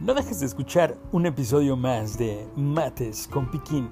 No dejes de escuchar un episodio más de Mates con Piquín.